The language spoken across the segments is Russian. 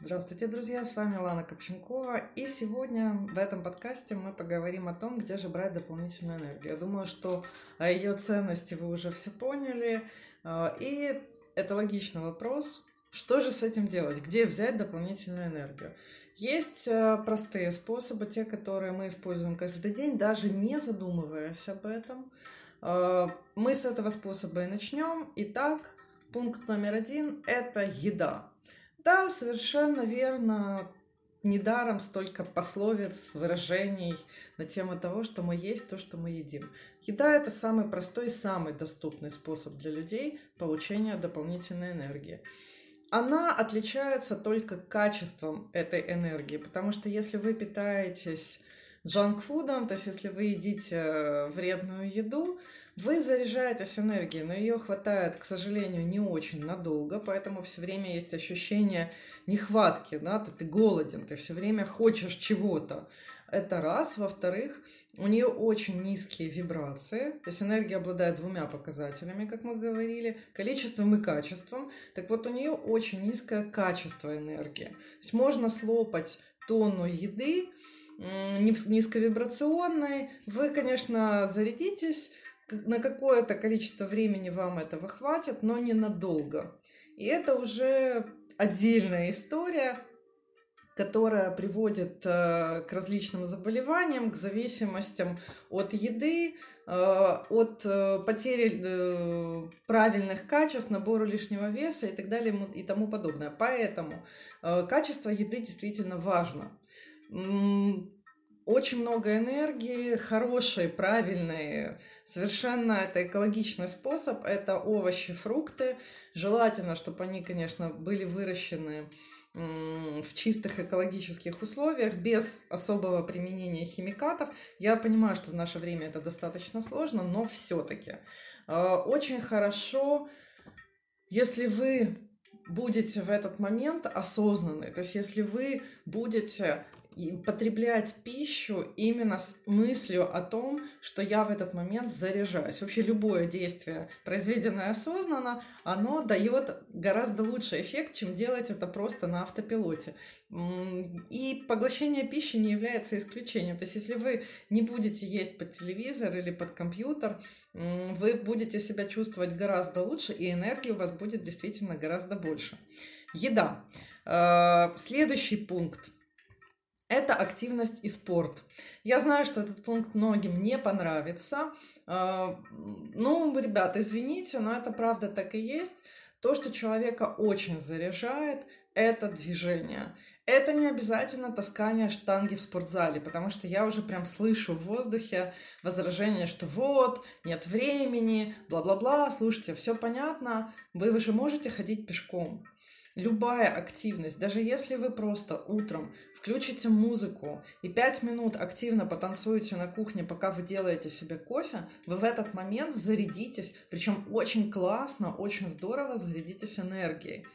Здравствуйте, друзья! С вами Лана Копченкова. И сегодня в этом подкасте мы поговорим о том, где же брать дополнительную энергию. Я думаю, что о ее ценности вы уже все поняли. А, и это логичный вопрос. Что же с этим делать? Где взять дополнительную энергию? Есть э, простые способы, те, которые мы используем каждый день, даже не задумываясь об этом. А, мы с этого способа и начнем. Итак, пункт номер один – это еда. Да, совершенно верно. Недаром столько пословиц, выражений на тему того, что мы есть то, что мы едим. Еда – это самый простой и самый доступный способ для людей получения дополнительной энергии. Она отличается только качеством этой энергии, потому что если вы питаетесь джанк-фудом, то есть если вы едите вредную еду, вы заряжаетесь энергией, но ее хватает, к сожалению, не очень надолго, поэтому все время есть ощущение нехватки, да, ты, ты голоден, ты все время хочешь чего-то. Это раз. Во-вторых, у нее очень низкие вибрации, то есть энергия обладает двумя показателями, как мы говорили, количеством и качеством. Так вот, у нее очень низкое качество энергии. То есть можно слопать тонну еды, низковибрационной, вы, конечно, зарядитесь, на какое-то количество времени вам этого хватит, но ненадолго. И это уже отдельная история, которая приводит э, к различным заболеваниям, к зависимостям от еды, э, от э, потери правильных качеств, набора лишнего веса и так далее и тому подобное. Поэтому качество еды действительно важно очень много энергии, хорошие, правильные, совершенно это экологичный способ. Это овощи, фрукты. Желательно, чтобы они, конечно, были выращены в чистых экологических условиях, без особого применения химикатов. Я понимаю, что в наше время это достаточно сложно, но все-таки э, очень хорошо, если вы будете в этот момент осознанны, то есть если вы будете потреблять пищу именно с мыслью о том, что я в этот момент заряжаюсь. Вообще любое действие, произведенное осознанно, оно дает гораздо лучший эффект, чем делать это просто на автопилоте. И поглощение пищи не является исключением. То есть если вы не будете есть под телевизор или под компьютер, вы будете себя чувствовать гораздо лучше, и энергии у вас будет действительно гораздо больше. Еда. Э, следующий пункт это активность и спорт. Я знаю, что этот пункт многим не понравится. А, ну, ребята, извините, но это правда так и есть. То, что человека очень заряжает, это движение. Это не обязательно таскание штанги в спортзале, потому что я уже прям слышу в воздухе возражение, что вот, нет времени, бла-бла-бла. Слушайте, все понятно, вы же можете ходить пешком. Любая активность, даже если вы просто утром включите музыку и пять минут активно потанцуете на кухне, пока вы делаете себе кофе, вы в этот момент зарядитесь, причем очень классно, очень здорово зарядитесь энергией.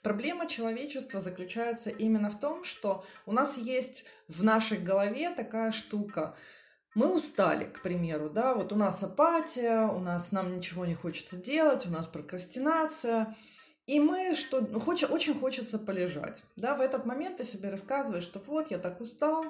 Проблема человечества заключается именно в том, что у нас есть в нашей голове такая штука. Мы устали, к примеру, да, вот у нас апатия, у нас нам ничего не хочется делать, у нас прокрастинация – и мы что, ну, хоч, очень хочется полежать. Да, в этот момент ты себе рассказываешь, что вот, я так устал,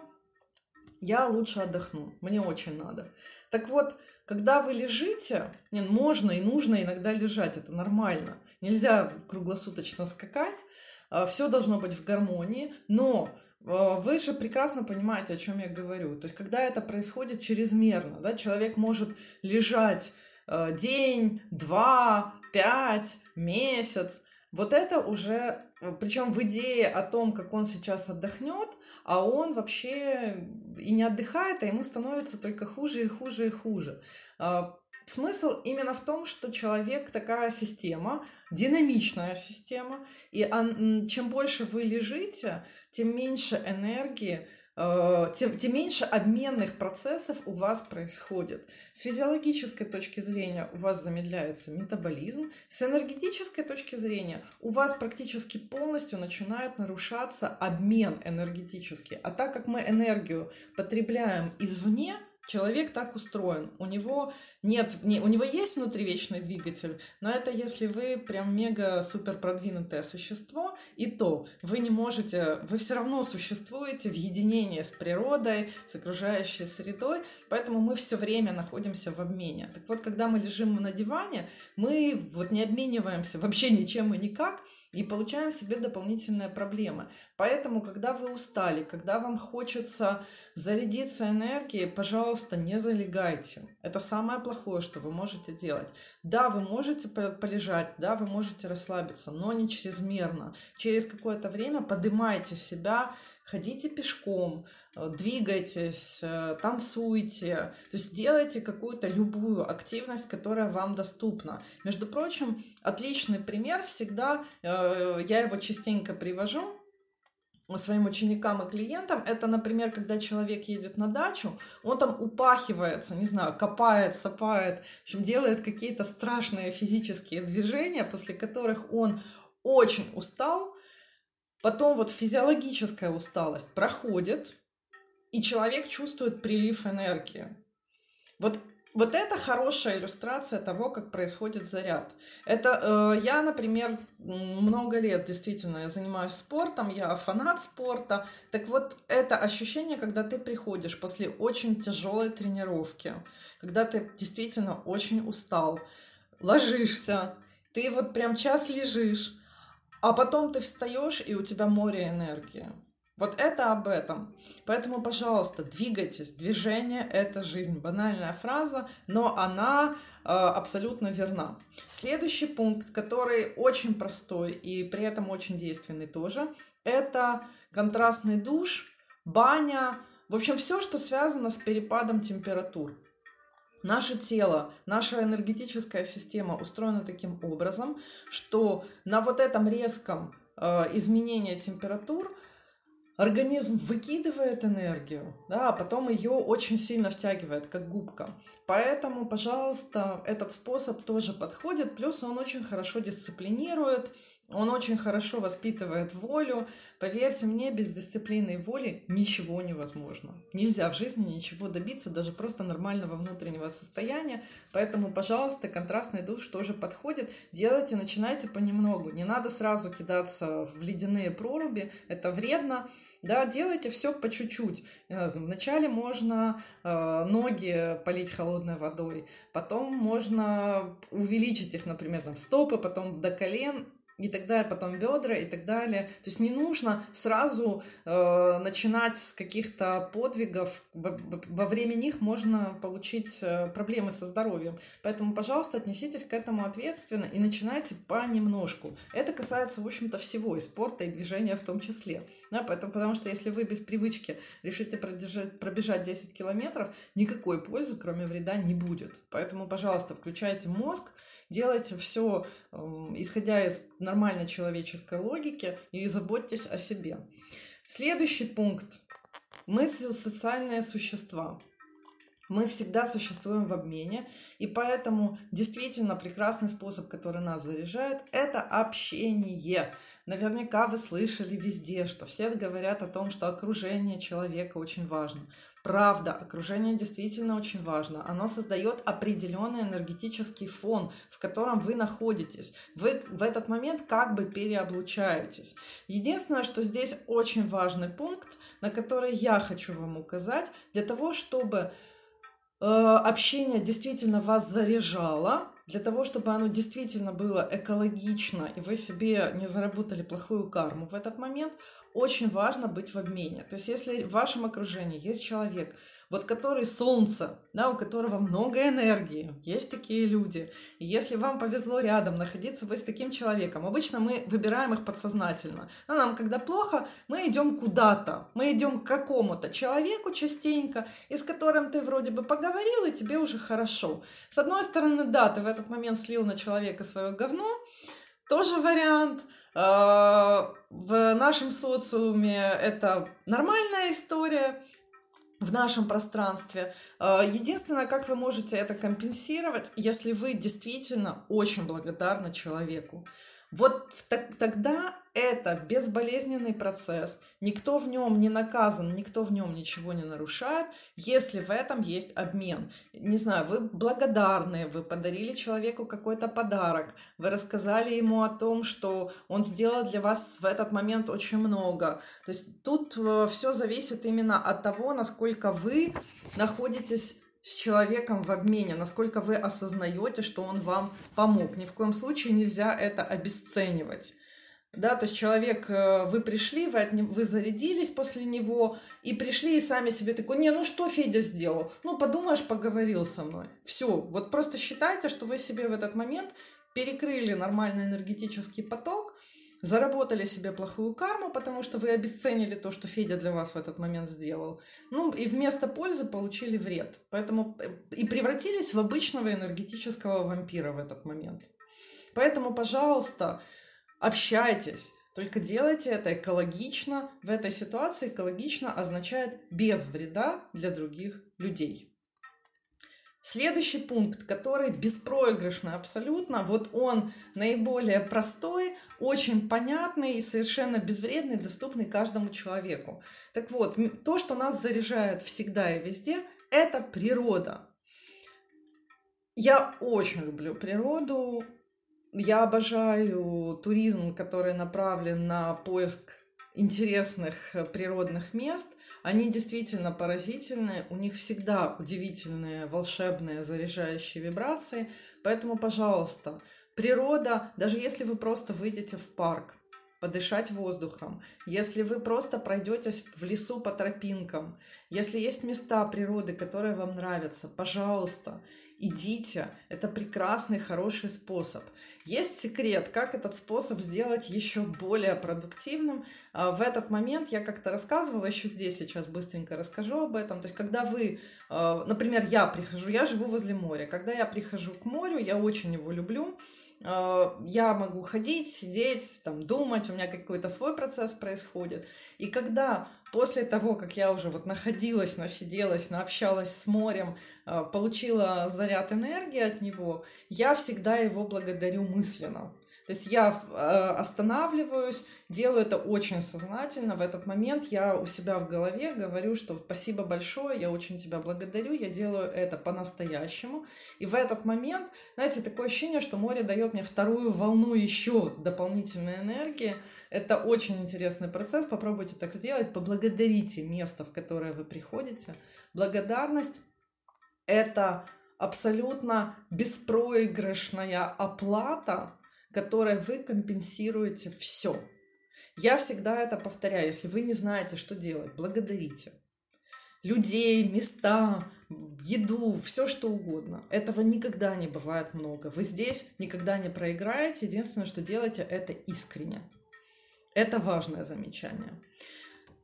я лучше отдохну, мне очень надо. Так вот, когда вы лежите, не, можно и нужно иногда лежать, это нормально. Нельзя круглосуточно скакать, а, все должно быть в гармонии, но а, вы же прекрасно понимаете, о чем я говорю. То есть, когда это происходит чрезмерно, да, человек может лежать а, день, два, пять, месяц. Вот это уже, э, причем в идее о том, как он сейчас отдохнет, а он вообще и не отдыхает, а ему становится только хуже и хуже и хуже. А, смысл именно в том, что человек такая система, динамичная система, и чем больше вы лежите, тем меньше энергии тем, тем меньше обменных процессов у вас происходит. С физиологической точки зрения у вас замедляется метаболизм, с энергетической точки зрения у вас практически полностью начинает нарушаться обмен энергетический. А так как мы энергию потребляем извне, Человек так устроен. У него нет, не, у него есть внутривечный двигатель, но это если вы прям мега супер продвинутое существо, и то вы не можете, вы все равно существуете в единении с природой, с окружающей средой, поэтому мы все время находимся в обмене. Так вот, когда мы лежим на диване, мы вот не обмениваемся вообще ничем и никак, и получаем себе дополнительные проблемы. Поэтому, когда вы устали, когда вам хочется зарядиться энергией, пожалуйста, не залегайте. Это самое плохое, что вы можете делать. Да, вы можете полежать, да, вы можете расслабиться, но не чрезмерно. Через какое-то время поднимайте себя, ходите пешком, Э, двигайтесь, э, танцуйте, то есть делайте какую-то любую активность, которая вам доступна. Между прочим, отличный пример всегда, э, я его частенько привожу, своим ученикам и клиентам, это, например, когда человек едет на дачу, он там упахивается, не знаю, копает, сапает, в общем, делает какие-то страшные физические движения, после которых он очень устал, потом вот физиологическая усталость проходит, и человек чувствует прилив энергии. Вот вот это хорошая иллюстрация того, как происходит заряд. Это э, я, например, много лет действительно я занимаюсь спортом, я фанат спорта. Так вот, это ощущение, когда ты приходишь после очень тяжелой тренировки, когда ты действительно очень устал, ложишься, ты вот прям час лежишь, а потом ты встаешь, и у тебя море энергии. Вот это об этом. Поэтому, пожалуйста, двигайтесь. Движение – это жизнь. Банальная фраза, но она э, абсолютно верна. Следующий пункт, который очень простой и при этом очень действенный тоже, это контрастный душ, баня, в общем, все, что связано с перепадом температур. Наше тело, наша энергетическая система устроена таким образом, что на вот этом резком э, изменении температур – организм выкидывает энергию, да, а потом ее очень сильно втягивает, как губка. Поэтому, пожалуйста, этот способ тоже подходит, плюс он очень хорошо дисциплинирует, он очень хорошо воспитывает волю. Поверьте мне, без дисциплины и воли ничего невозможно. Нельзя в жизни ничего добиться, даже просто нормального внутреннего состояния. Поэтому, пожалуйста, контрастный душ тоже подходит. Делайте, начинайте понемногу. Не надо сразу кидаться в ледяные проруби. Это вредно. Да, делайте все по чуть-чуть. Вначале можно э, ноги полить холодной водой, потом можно увеличить их, например, там, стопы, потом до колен, и тогда потом бедра и так далее. То есть не нужно сразу э, начинать с каких-то подвигов. Во, время них можно получить э, проблемы со здоровьем. Поэтому, пожалуйста, отнеситесь к этому ответственно и начинайте понемножку. Это касается, в общем-то, всего, и спорта, и движения в том числе. Да, поэтому, потому что если вы без привычки решите пробежать, пробежать 10 километров, никакой пользы, кроме вреда, не будет. Поэтому, пожалуйста, включайте мозг, Делайте все, эм, исходя из нормальной человеческой логики, и заботьтесь о себе. Следующий пункт. Мы социальные существа. Мы всегда существуем в обмене, и поэтому действительно прекрасный способ, который нас заряжает, это общение. Наверняка вы слышали везде, что все говорят о том, что окружение человека очень важно. Правда, окружение действительно очень важно. Оно создает определенный энергетический фон, в котором вы находитесь. Вы в этот момент как бы переоблучаетесь. Единственное, что здесь очень важный пункт, на который я хочу вам указать, для того, чтобы э, общение действительно вас заряжало, для того, чтобы оно действительно было экологично, и вы себе не заработали плохую карму в этот момент, очень важно быть в обмене. То есть, если в вашем окружении есть человек, вот который солнце, да, у которого много энергии, есть такие люди. И если вам повезло рядом находиться вы с таким человеком, обычно мы выбираем их подсознательно. Но нам, когда плохо, мы идем куда-то, мы идем к какому-то человеку частенько, и с которым ты вроде бы поговорил, и тебе уже хорошо. С одной стороны, да, ты в этот момент слил на человека свое говно, тоже вариант – в нашем социуме это нормальная история, в нашем пространстве. А, единственное, как вы можете это компенсировать, если вы действительно очень благодарны человеку. Вот тогда это безболезненный процесс, никто в нем не наказан, никто в нем ничего не нарушает, если в этом есть обмен. Не знаю, вы благодарны, вы подарили человеку какой-то подарок, вы рассказали ему о том, что он сделал для вас в этот момент очень много. То есть тут э, все зависит именно от того, насколько вы находитесь с человеком в обмене, насколько вы осознаете, что он вам помог. Ни в коем случае нельзя это обесценивать. Да, то есть человек, э, вы пришли, вы, от, вы зарядились после него, и пришли и сами себе такой, не, ну что Федя сделал? Ну, подумаешь, поговорил со мной. Все, вот просто считайте, что вы себе в этот момент перекрыли нормальный энергетический поток, заработали себе плохую карму, потому что вы обесценили то, что Федя для вас в этот момент сделал. Ну, и вместо пользы получили вред. Поэтому э, и превратились в обычного энергетического вампира в этот момент. Поэтому, пожалуйста, общайтесь. Только делайте это экологично. В этой ситуации экологично означает без вреда для других людей. Следующий пункт, который беспроигрышный абсолютно, вот он наиболее простой, очень понятный и совершенно безвредный, доступный каждому человеку. Так вот, то, что нас заряжает всегда и везде, это природа. Я очень люблю природу, я обожаю туризм, который направлен на поиск интересных э, природных мест. Они действительно поразительные, у них всегда удивительные, волшебные, заряжающие вибрации. Поэтому, пожалуйста, природа, даже если вы просто выйдете в парк, подышать воздухом, если вы просто пройдетесь в лесу по тропинкам, если есть места природы, которые вам нравятся, пожалуйста, идите. Это прекрасный, хороший способ. Есть секрет, как этот способ сделать еще более продуктивным. А, в этот момент я как-то рассказывала, еще здесь сейчас быстренько расскажу об этом. То есть, когда вы, а, например, я прихожу, я живу возле моря. Когда я прихожу к морю, я очень его люблю. А, я могу ходить, сидеть, там, думать, у меня какой-то свой процесс происходит. И когда после того, как я уже вот находилась, насиделась, наобщалась с морем, а, получила заряд энергии от него, я всегда его благодарю мысленно. То есть я э, останавливаюсь, делаю это очень сознательно. В этот момент я у себя в голове говорю, что спасибо большое, я очень тебя благодарю, я делаю это по-настоящему. И в этот момент, знаете, такое ощущение, что море дает мне вторую волну еще дополнительной энергии. Это очень интересный процесс, попробуйте так сделать, поблагодарите место, в которое вы приходите. Благодарность – это абсолютно беспроигрышная оплата которой вы компенсируете все. Я всегда это повторяю. Если вы не знаете, что делать, благодарите. Людей, места, еду, все что угодно. Этого никогда не бывает много. Вы здесь никогда не проиграете. Единственное, что делаете, это искренне. Это важное замечание.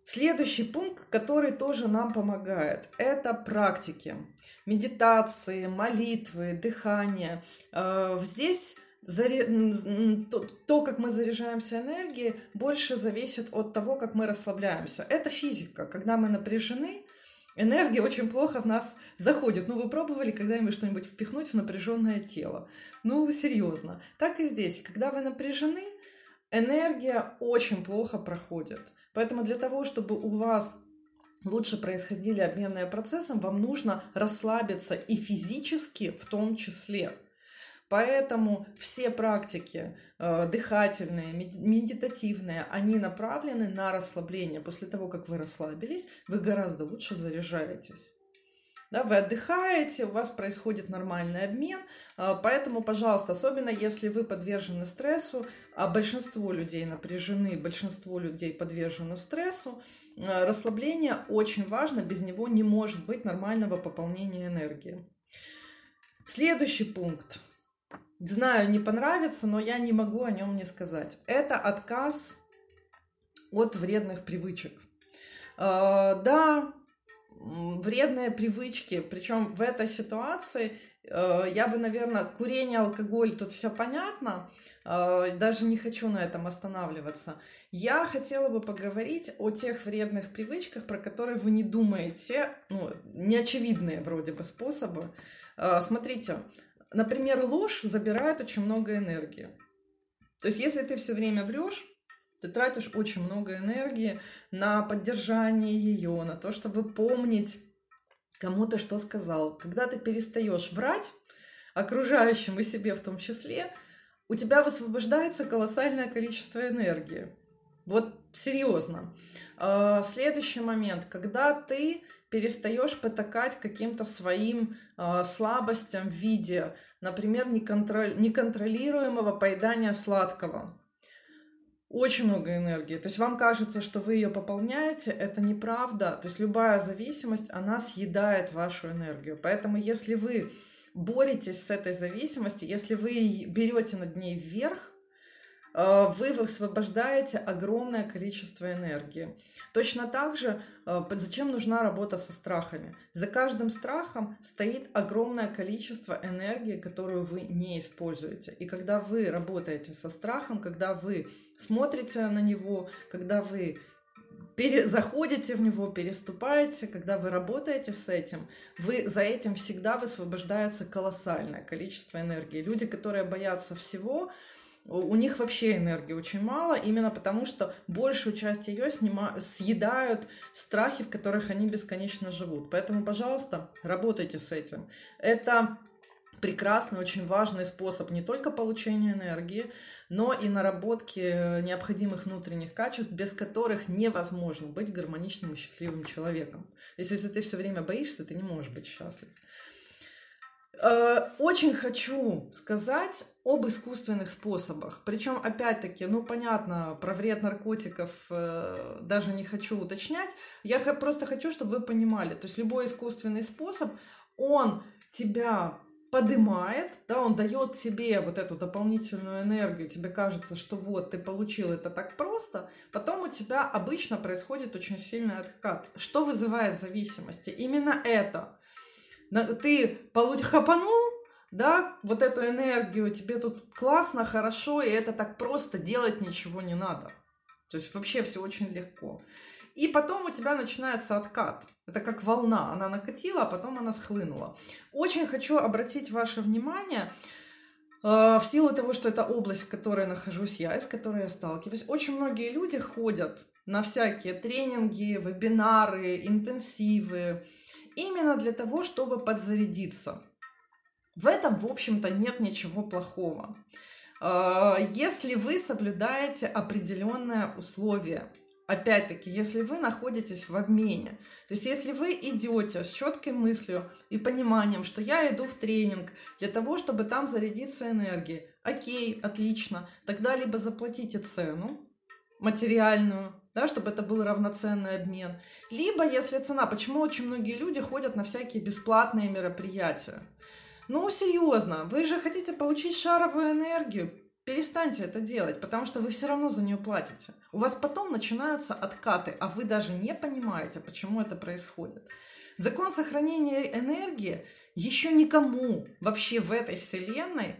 Следующий пункт, который тоже нам помогает, это практики. Медитации, молитвы, дыхание. Э, здесь то, то, как мы заряжаемся энергией, больше зависит от того, как мы расслабляемся. Это физика. Когда мы напряжены, энергия очень плохо в нас заходит. Ну, вы пробовали когда-нибудь что-нибудь впихнуть в напряженное тело? Ну, серьезно. Так и здесь. Когда вы напряжены, энергия очень плохо проходит. Поэтому для того, чтобы у вас лучше происходили обменные процессы, вам нужно расслабиться и физически в том числе. Поэтому все практики э, дыхательные, медитативные, они направлены на расслабление. После того, как вы расслабились, вы гораздо лучше заряжаетесь. Да, вы отдыхаете, у вас происходит нормальный обмен, э, поэтому, пожалуйста, особенно если вы подвержены стрессу, а большинство людей напряжены, большинство людей подвержены стрессу, э, расслабление очень важно, без него не может быть нормального пополнения энергии. Следующий пункт Знаю, не понравится, но я не могу о нем не сказать. Это отказ от вредных привычек. Э, да, вредные привычки, причем в этой ситуации э, я бы, наверное, курение, алкоголь, тут все понятно, э, даже не хочу на этом останавливаться. Я хотела бы поговорить о тех вредных привычках, про которые вы не думаете, ну, неочевидные вроде бы способы. Смотрите, Например, ложь забирает очень много энергии. То есть, если ты все время врешь, ты тратишь очень много энергии на поддержание ее, на то, чтобы помнить, кому ты что сказал. Когда ты перестаешь врать окружающим и себе в том числе, у тебя высвобождается колоссальное количество энергии. Вот серьезно. А, следующий момент, когда ты перестаешь потакать каким-то своим э, слабостям в виде, например, неконтроль... неконтролируемого поедания сладкого. Очень много энергии. То есть вам кажется, что вы ее пополняете, это неправда. То есть любая зависимость, она съедает вашу энергию. Поэтому если вы боретесь с этой зависимостью, если вы берете над ней вверх, вы высвобождаете огромное количество энергии. Точно так же, э, зачем нужна работа со страхами? За каждым страхом стоит огромное количество энергии, которую вы не используете. И когда вы работаете со страхом, когда вы смотрите на него, когда вы пере, заходите в него, переступаете, когда вы работаете с этим, вы за этим всегда высвобождается колоссальное количество энергии. Люди, которые боятся всего, у них вообще энергии очень мало, именно потому что большую часть ее снима... съедают страхи, в которых они бесконечно живут. Поэтому, пожалуйста, работайте с этим. Это прекрасный, очень важный способ не только получения энергии, но и наработки необходимых внутренних качеств, без которых невозможно быть гармоничным и счастливым человеком. Если ты все время боишься, ты не можешь быть счастлив. Э, очень хочу сказать об искусственных способах. Причем, опять-таки, ну, понятно, про вред наркотиков э, даже не хочу уточнять. Я просто хочу, чтобы вы понимали. То есть любой искусственный способ, он тебя подымает, да, он дает тебе вот эту дополнительную энергию, тебе кажется, что вот ты получил это так просто, потом у тебя обычно происходит очень сильный откат. Что вызывает зависимости? Именно это ты хапанул, да, вот эту энергию, тебе тут классно, хорошо, и это так просто, делать ничего не надо. То есть вообще все очень легко. И потом у тебя начинается откат. Это как волна. Она накатила, а потом она схлынула. Очень хочу обратить ваше внимание, э, в силу того, что это область, в которой нахожусь я, и с которой я сталкиваюсь, очень многие люди ходят на всякие тренинги, вебинары, интенсивы, именно для того, чтобы подзарядиться. В этом, в общем-то, нет ничего плохого. А, если вы соблюдаете определенное условие, опять-таки, если вы находитесь в обмене, то есть если вы идете с четкой мыслью и пониманием, что я иду в тренинг для того, чтобы там зарядиться энергией, окей, отлично, тогда либо заплатите цену материальную, да, чтобы это был равноценный обмен. Либо, если цена, почему очень многие люди ходят на всякие бесплатные мероприятия? Ну, серьезно, вы же хотите получить шаровую энергию, перестаньте это делать, потому что вы все равно за нее платите. У вас потом начинаются откаты, а вы даже не понимаете, почему это происходит. Закон сохранения энергии еще никому вообще в этой вселенной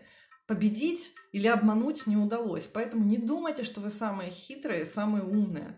победить или обмануть не удалось. Поэтому не думайте, что вы самые хитрые, самые умные.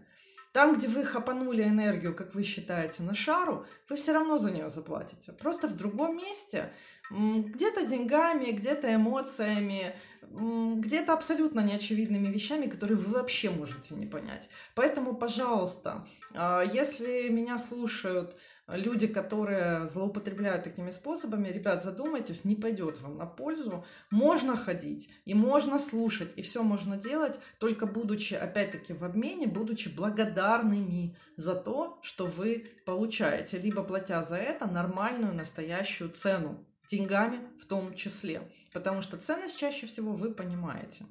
Там, где вы хапанули энергию, как вы считаете, на шару, вы все равно за нее заплатите. Просто в другом месте, где-то деньгами, где-то эмоциями, где-то абсолютно неочевидными вещами, которые вы вообще можете не понять. Поэтому, пожалуйста, а, если меня слушают люди, которые злоупотребляют такими способами, ребят, задумайтесь, не пойдет вам на пользу. Можно ходить и можно слушать, и все можно делать, только будучи, опять-таки, в обмене, будучи благодарными за то, что вы получаете, либо платя за это нормальную настоящую цену, деньгами в том числе, потому что ценность чаще всего вы понимаете.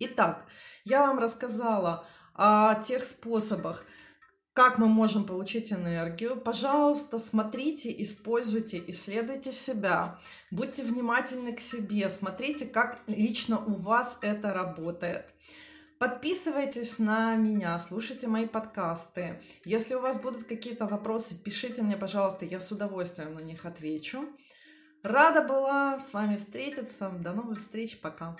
Итак, я вам рассказала о тех способах, как мы можем получить энергию. Пожалуйста, смотрите, используйте, исследуйте себя, будьте внимательны к себе, смотрите, как лично у вас это работает. Подписывайтесь на меня, слушайте мои подкасты. Если у вас будут какие-то вопросы, пишите мне, пожалуйста, я с удовольствием на них отвечу. Рада была с вами встретиться. До новых встреч. Пока.